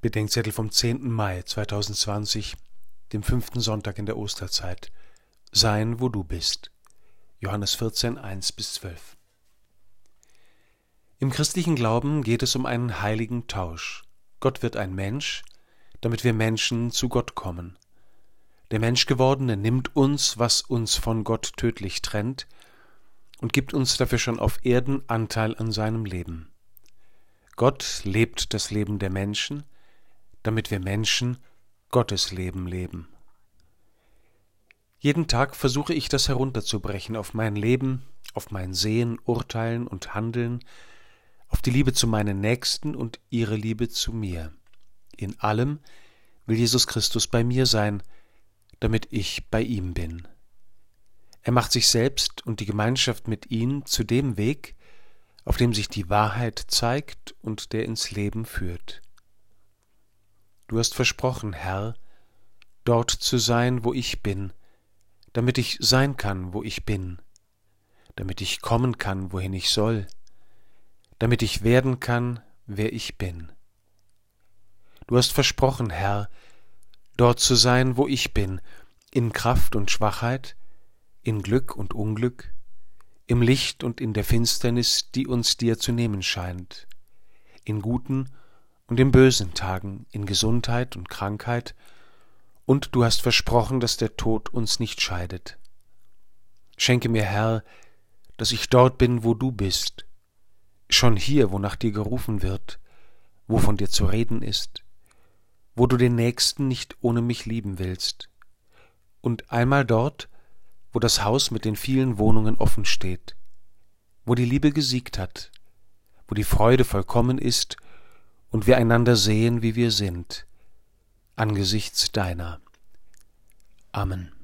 Bedenkzettel vom 10. Mai 2020, dem fünften Sonntag in der Osterzeit. Sein, wo du bist. Johannes 14, 1 bis 12. Im christlichen Glauben geht es um einen heiligen Tausch. Gott wird ein Mensch, damit wir Menschen zu Gott kommen. Der Menschgewordene nimmt uns, was uns von Gott tödlich trennt, und gibt uns dafür schon auf Erden Anteil an seinem Leben. Gott lebt das Leben der Menschen, damit wir Menschen Gottes Leben leben. Jeden Tag versuche ich das herunterzubrechen auf mein Leben, auf mein Sehen, Urteilen und Handeln, auf die Liebe zu meinen Nächsten und ihre Liebe zu mir. In allem will Jesus Christus bei mir sein, damit ich bei ihm bin. Er macht sich selbst und die Gemeinschaft mit ihm zu dem Weg, auf dem sich die Wahrheit zeigt und der ins Leben führt. Du hast versprochen, Herr, dort zu sein, wo ich bin, damit ich sein kann, wo ich bin, damit ich kommen kann, wohin ich soll, damit ich werden kann, wer ich bin. Du hast versprochen, Herr, dort zu sein, wo ich bin, in Kraft und Schwachheit, in Glück und Unglück, im Licht und in der Finsternis, die uns dir zu nehmen scheint, in guten und in bösen Tagen, in Gesundheit und Krankheit, und du hast versprochen, dass der Tod uns nicht scheidet. Schenke mir, Herr, dass ich dort bin, wo du bist, schon hier, wo nach dir gerufen wird, wo von dir zu reden ist, wo du den Nächsten nicht ohne mich lieben willst, und einmal dort, wo das Haus mit den vielen Wohnungen offen steht, wo die Liebe gesiegt hat, wo die Freude vollkommen ist und wir einander sehen, wie wir sind, angesichts deiner. Amen.